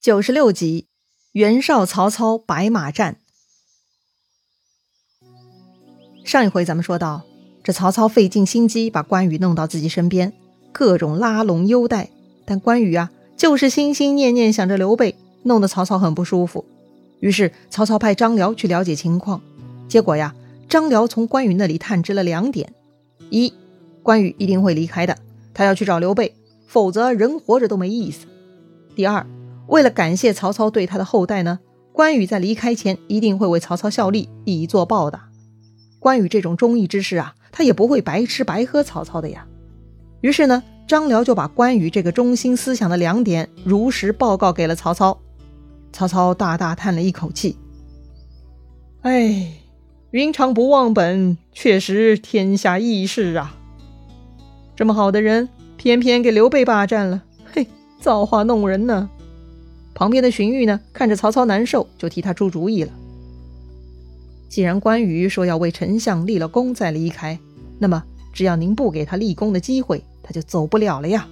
九十六集，袁绍、曹操白马战。上一回咱们说到，这曹操费尽心机把关羽弄到自己身边，各种拉拢优待，但关羽啊，就是心心念念想着刘备，弄得曹操很不舒服。于是曹操派张辽去了解情况，结果呀，张辽从关羽那里探知了两点：一，关羽一定会离开的，他要去找刘备，否则人活着都没意思；第二。为了感谢曹操对他的厚待呢，关羽在离开前一定会为曹操效力，以作报答。关羽这种忠义之士啊，他也不会白吃白喝曹操的呀。于是呢，张辽就把关羽这个中心思想的两点如实报告给了曹操。曹操大大叹了一口气：“哎，云长不忘本，确实天下义士啊！这么好的人，偏偏给刘备霸占了，嘿，造化弄人呢！”旁边的荀彧呢，看着曹操难受，就替他出主意了。既然关羽说要为丞相立了功再离开，那么只要您不给他立功的机会，他就走不了了呀。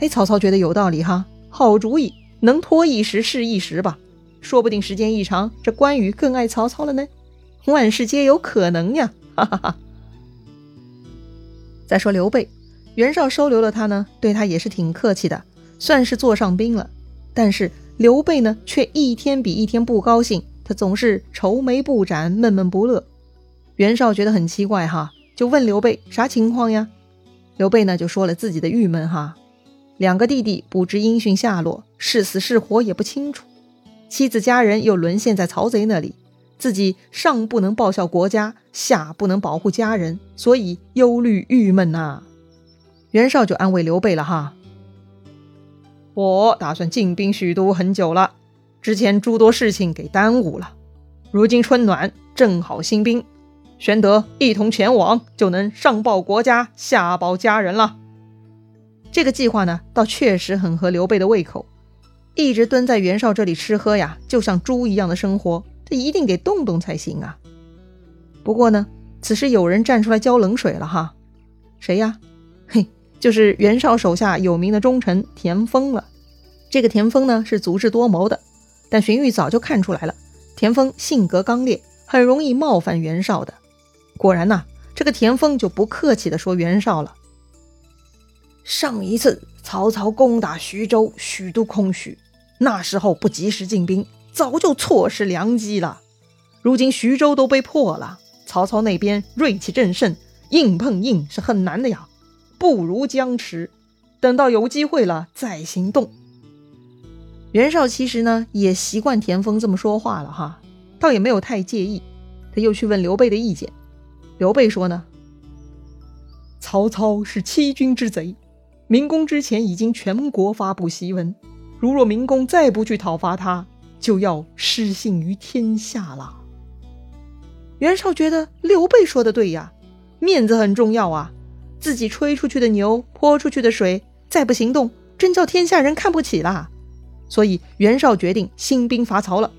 哎，曹操觉得有道理哈，好主意，能拖一时是一时吧，说不定时间一长，这关羽更爱曹操了呢。万事皆有可能呀，哈哈哈。再说刘备，袁绍收留了他呢，对他也是挺客气的，算是座上宾了。但是刘备呢，却一天比一天不高兴，他总是愁眉不展，闷闷不乐。袁绍觉得很奇怪哈，就问刘备啥情况呀？刘备呢就说了自己的郁闷哈，两个弟弟不知音讯下落，是死是活也不清楚，妻子家人又沦陷在曹贼那里，自己上不能报效国家，下不能保护家人，所以忧虑郁闷呐。袁绍就安慰刘备了哈。我打算进兵许都很久了，之前诸多事情给耽误了。如今春暖，正好兴兵，玄德一同前往，就能上报国家，下报家人了。这个计划呢，倒确实很合刘备的胃口。一直蹲在袁绍这里吃喝呀，就像猪一样的生活，他一定得动动才行啊。不过呢，此时有人站出来浇冷水了哈，谁呀？嘿。就是袁绍手下有名的忠臣田丰了。这个田丰呢是足智多谋的，但荀彧早就看出来了，田丰性格刚烈，很容易冒犯袁绍的。果然呐，这个田丰就不客气地说袁绍了：“上一次曹操攻打徐州，许都空虚，那时候不及时进兵，早就错失良机了。如今徐州都被破了，曹操那边锐气正盛，硬碰硬是很难的呀。”不如僵持，等到有机会了再行动。袁绍其实呢也习惯田丰这么说话了哈，倒也没有太介意。他又去问刘备的意见，刘备说呢：“曹操是欺君之贼，明公之前已经全国发布檄文，如若明公再不去讨伐他，就要失信于天下了。”袁绍觉得刘备说的对呀，面子很重要啊。自己吹出去的牛，泼出去的水，再不行动，真叫天下人看不起啦。所以袁绍决定兴兵伐曹了。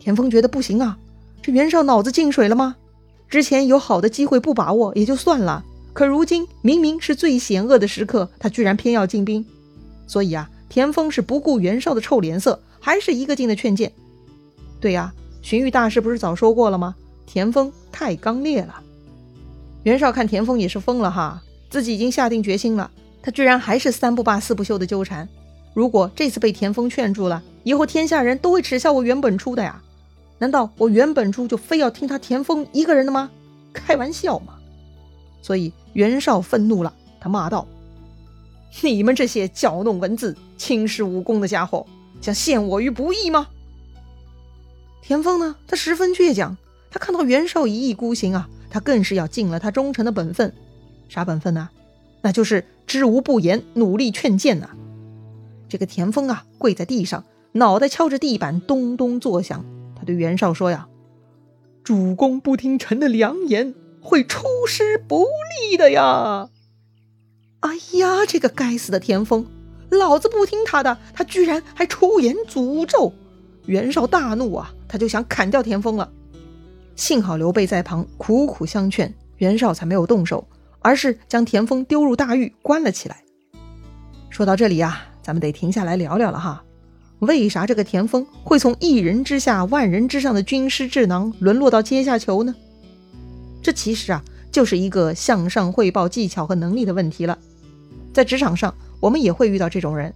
田丰觉得不行啊，这袁绍脑子进水了吗？之前有好的机会不把握也就算了，可如今明明是最险恶的时刻，他居然偏要进兵。所以啊，田丰是不顾袁绍的臭脸色，还是一个劲的劝谏。对呀，荀彧大师不是早说过了吗？田丰太刚烈了。袁绍看田丰也是疯了哈，自己已经下定决心了，他居然还是三不罢四不休的纠缠。如果这次被田丰劝住了，以后天下人都会耻笑我袁本初的呀？难道我袁本初就非要听他田丰一个人的吗？开玩笑嘛！所以袁绍愤怒了，他骂道：“你们这些搅弄文字、轻视武功的家伙，想陷我于不义吗？”田丰呢，他十分倔强，他看到袁绍一意孤行啊。他更是要尽了他忠诚的本分，啥本分呢？那就是知无不言，努力劝谏呐。这个田丰啊，跪在地上，脑袋敲着地板，咚咚作响。他对袁绍说呀：“主公不听臣的良言，会出师不利的呀！”哎呀，这个该死的田丰，老子不听他的，他居然还出言诅咒。袁绍大怒啊，他就想砍掉田丰了。幸好刘备在旁苦苦相劝，袁绍才没有动手，而是将田丰丢入大狱关了起来。说到这里呀，咱们得停下来聊聊了哈。为啥这个田丰会从一人之下、万人之上的军师智囊沦落到阶下囚呢？这其实啊，就是一个向上汇报技巧和能力的问题了。在职场上，我们也会遇到这种人。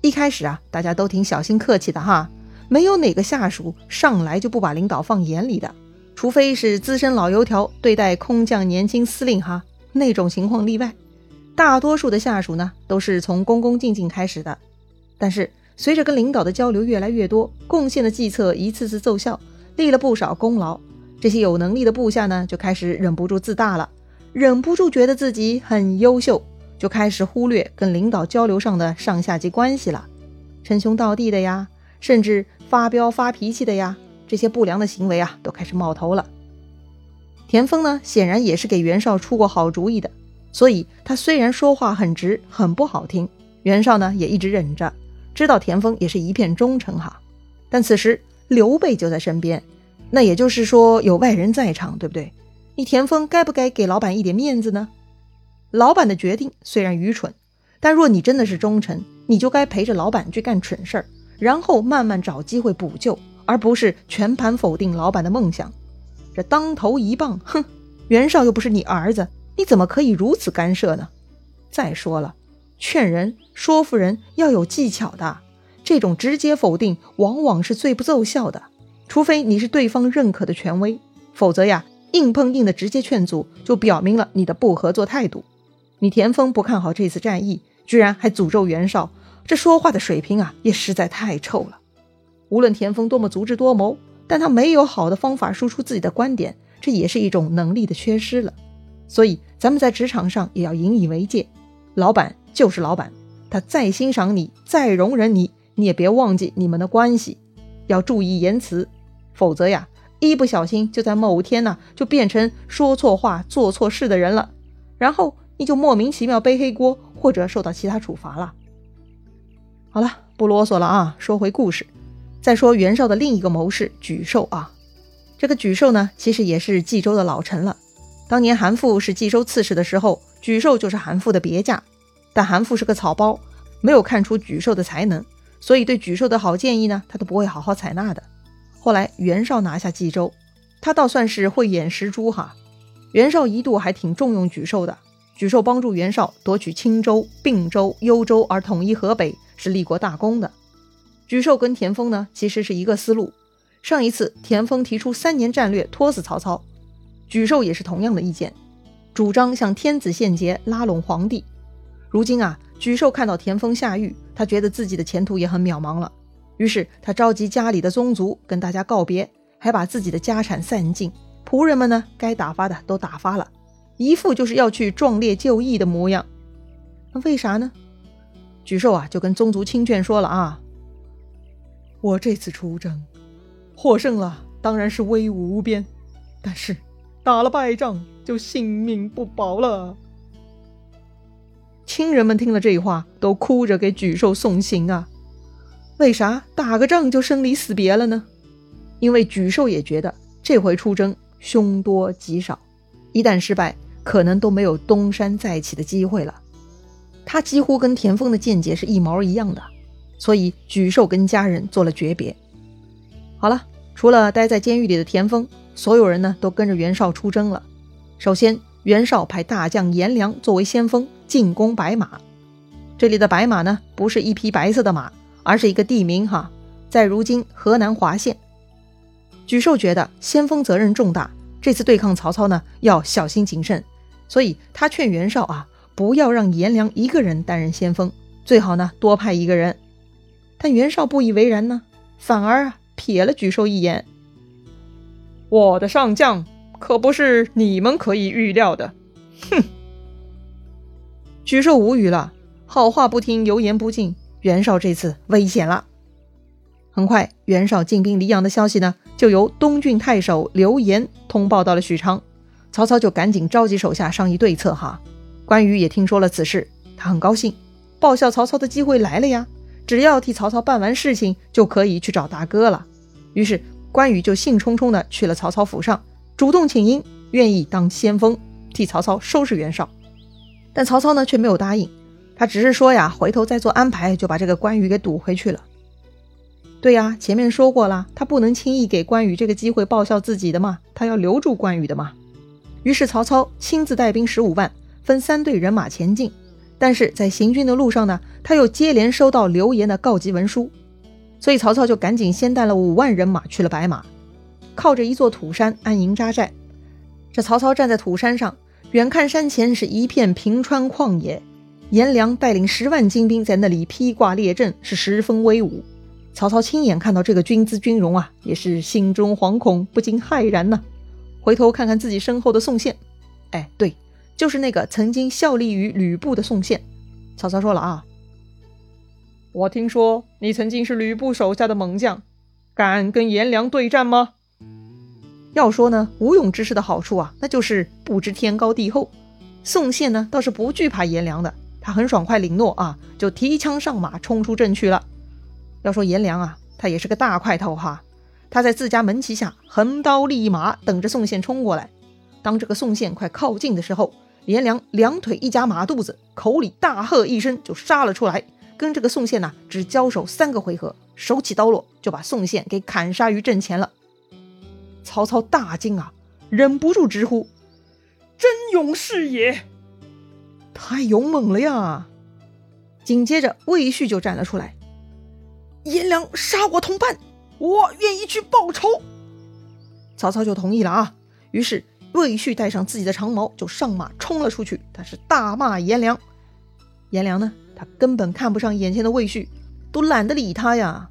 一开始啊，大家都挺小心客气的哈，没有哪个下属上来就不把领导放眼里的，除非是资深老油条对待空降年轻司令哈，那种情况例外。大多数的下属呢，都是从恭恭敬敬开始的。但是随着跟领导的交流越来越多，贡献的计策一次次奏效，立了不少功劳。这些有能力的部下呢，就开始忍不住自大了，忍不住觉得自己很优秀，就开始忽略跟领导交流上的上下级关系了，称兄道弟的呀，甚至发飙发脾气的呀，这些不良的行为啊，都开始冒头了。田丰呢，显然也是给袁绍出过好主意的，所以他虽然说话很直，很不好听，袁绍呢也一直忍着，知道田丰也是一片忠诚哈。但此时刘备就在身边。那也就是说有外人在场，对不对？你田丰该不该给老板一点面子呢？老板的决定虽然愚蠢，但若你真的是忠臣，你就该陪着老板去干蠢事儿，然后慢慢找机会补救，而不是全盘否定老板的梦想。这当头一棒，哼！袁绍又不是你儿子，你怎么可以如此干涉呢？再说了，劝人说服人要有技巧的，这种直接否定往往是最不奏效的。除非你是对方认可的权威，否则呀，硬碰硬的直接劝阻，就表明了你的不合作态度。你田丰不看好这次战役，居然还诅咒袁绍，这说话的水平啊，也实在太臭了。无论田丰多么足智多谋，但他没有好的方法输出自己的观点，这也是一种能力的缺失了。所以，咱们在职场上也要引以为戒。老板就是老板，他再欣赏你，再容忍你，你也别忘记你们的关系，要注意言辞。否则呀，一不小心就在某天呢，就变成说错话、做错事的人了，然后你就莫名其妙背黑锅，或者受到其他处罚了。好了，不啰嗦了啊，说回故事。再说袁绍的另一个谋士沮授啊，这个沮授呢，其实也是冀州的老臣了。当年韩馥是冀州刺史的时候，沮授就是韩馥的别驾，但韩馥是个草包，没有看出沮授的才能，所以对沮授的好建议呢，他都不会好好采纳的。后来袁绍拿下冀州，他倒算是慧眼识珠哈。袁绍一度还挺重用沮授的，沮授帮助袁绍夺取青州、并州、幽州而统一河北，是立过大功的。沮授跟田丰呢，其实是一个思路。上一次田丰提出三年战略拖死曹操，沮授也是同样的意见，主张向天子献捷，拉拢皇帝。如今啊，沮授看到田丰下狱，他觉得自己的前途也很渺茫了。于是他召集家里的宗族跟大家告别，还把自己的家产散尽，仆人们呢该打发的都打发了，一副就是要去壮烈就义的模样。那为啥呢？沮授啊就跟宗族亲眷说了啊：“我这次出征获胜了，当然是威武无边，但是打了败仗就性命不保了。”亲人们听了这话，都哭着给沮授送行啊。为啥打个仗就生离死别了呢？因为沮授也觉得这回出征凶多吉少，一旦失败，可能都没有东山再起的机会了。他几乎跟田丰的见解是一毛一样的，所以沮授跟家人做了诀别。好了，除了待在监狱里的田丰，所有人呢都跟着袁绍出征了。首先，袁绍派大将颜良作为先锋进攻白马。这里的白马呢，不是一匹白色的马。而是一个地名哈，在如今河南滑县。沮授觉得先锋责任重大，这次对抗曹操呢要小心谨慎，所以他劝袁绍啊不要让颜良一个人担任先锋，最好呢多派一个人。但袁绍不以为然呢，反而啊瞥了沮授一眼：“我的上将可不是你们可以预料的。”哼！沮授无语了，好话不听，油盐不进。袁绍这次危险了。很快，袁绍进兵黎阳的消息呢，就由东郡太守刘延通报到了许昌。曹操就赶紧召集手下商议对策。哈，关羽也听说了此事，他很高兴，报效曹操的机会来了呀！只要替曹操办完事情，就可以去找大哥了。于是，关羽就兴冲冲地去了曹操府上，主动请缨，愿意当先锋，替曹操收拾袁绍。但曹操呢，却没有答应。他只是说呀，回头再做安排，就把这个关羽给堵回去了。对呀，前面说过了，他不能轻易给关羽这个机会报效自己的嘛，他要留住关羽的嘛。于是曹操亲自带兵十五万，分三队人马前进。但是在行军的路上呢，他又接连收到刘岩的告急文书，所以曹操就赶紧先带了五万人马去了白马，靠着一座土山安营扎寨。这曹操站在土山上，远看山前是一片平川旷野，颜良带领十万精兵在那里披挂列阵，是十分威武。曹操亲眼看到这个军姿军容啊，也是心中惶恐，不禁骇然呢。回头看看自己身后的宋宪，哎，对。就是那个曾经效力于吕布的宋宪，曹操说了啊，我听说你曾经是吕布手下的猛将，敢跟颜良对战吗？要说呢，无勇之士的好处啊，那就是不知天高地厚。宋宪呢倒是不惧怕颜良的，他很爽快领诺啊，就提枪上马冲出阵去了。要说颜良啊，他也是个大块头哈，他在自家门旗下横刀立马等着宋宪冲过来。当这个宋宪快靠近的时候，颜良两腿一夹马肚子，口里大喝一声，就杀了出来。跟这个宋宪呐，只交手三个回合，手起刀落，就把宋宪给砍杀于阵前了。曹操大惊啊，忍不住直呼：“真勇士也！太勇猛了呀！”紧接着魏续就站了出来：“颜良杀我同伴，我愿意去报仇。”曹操就同意了啊，于是。魏续带上自己的长矛，就上马冲了出去。他是大骂颜良。颜良呢，他根本看不上眼前的魏续，都懒得理他呀。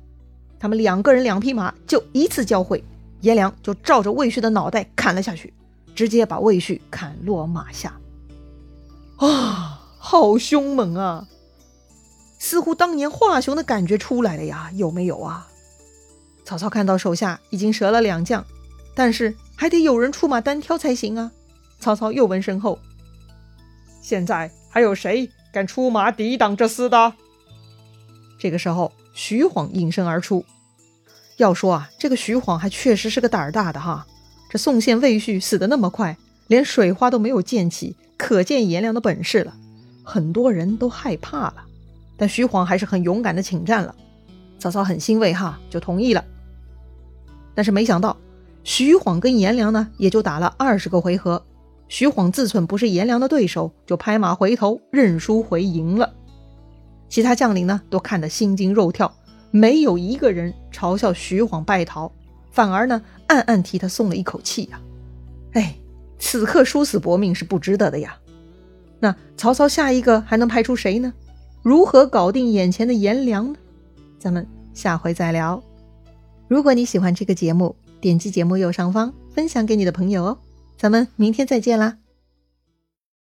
他们两个人两匹马就一次交汇，颜良就照着魏续的脑袋砍了下去，直接把魏续砍落马下。啊，好凶猛啊！似乎当年华雄的感觉出来了呀，有没有啊？曹操看到手下已经折了两将，但是。还得有人出马单挑才行啊！曹操又问身后：“现在还有谁敢出马抵挡这厮的？”这个时候，徐晃应声而出。要说啊，这个徐晃还确实是个胆儿大的哈。这宋宪、魏续死的那么快，连水花都没有溅起，可见颜良的本事了。很多人都害怕了，但徐晃还是很勇敢的请战了。曹操很欣慰哈，就同意了。但是没想到。徐晃跟颜良呢，也就打了二十个回合。徐晃自忖不是颜良的对手，就拍马回头认输回营了。其他将领呢，都看得心惊肉跳，没有一个人嘲笑徐晃败逃，反而呢，暗暗替他松了一口气呀。哎，此刻殊死搏命是不值得的呀。那曹操下一个还能派出谁呢？如何搞定眼前的颜良呢？咱们下回再聊。如果你喜欢这个节目，点击节目右上方，分享给你的朋友哦。咱们明天再见啦！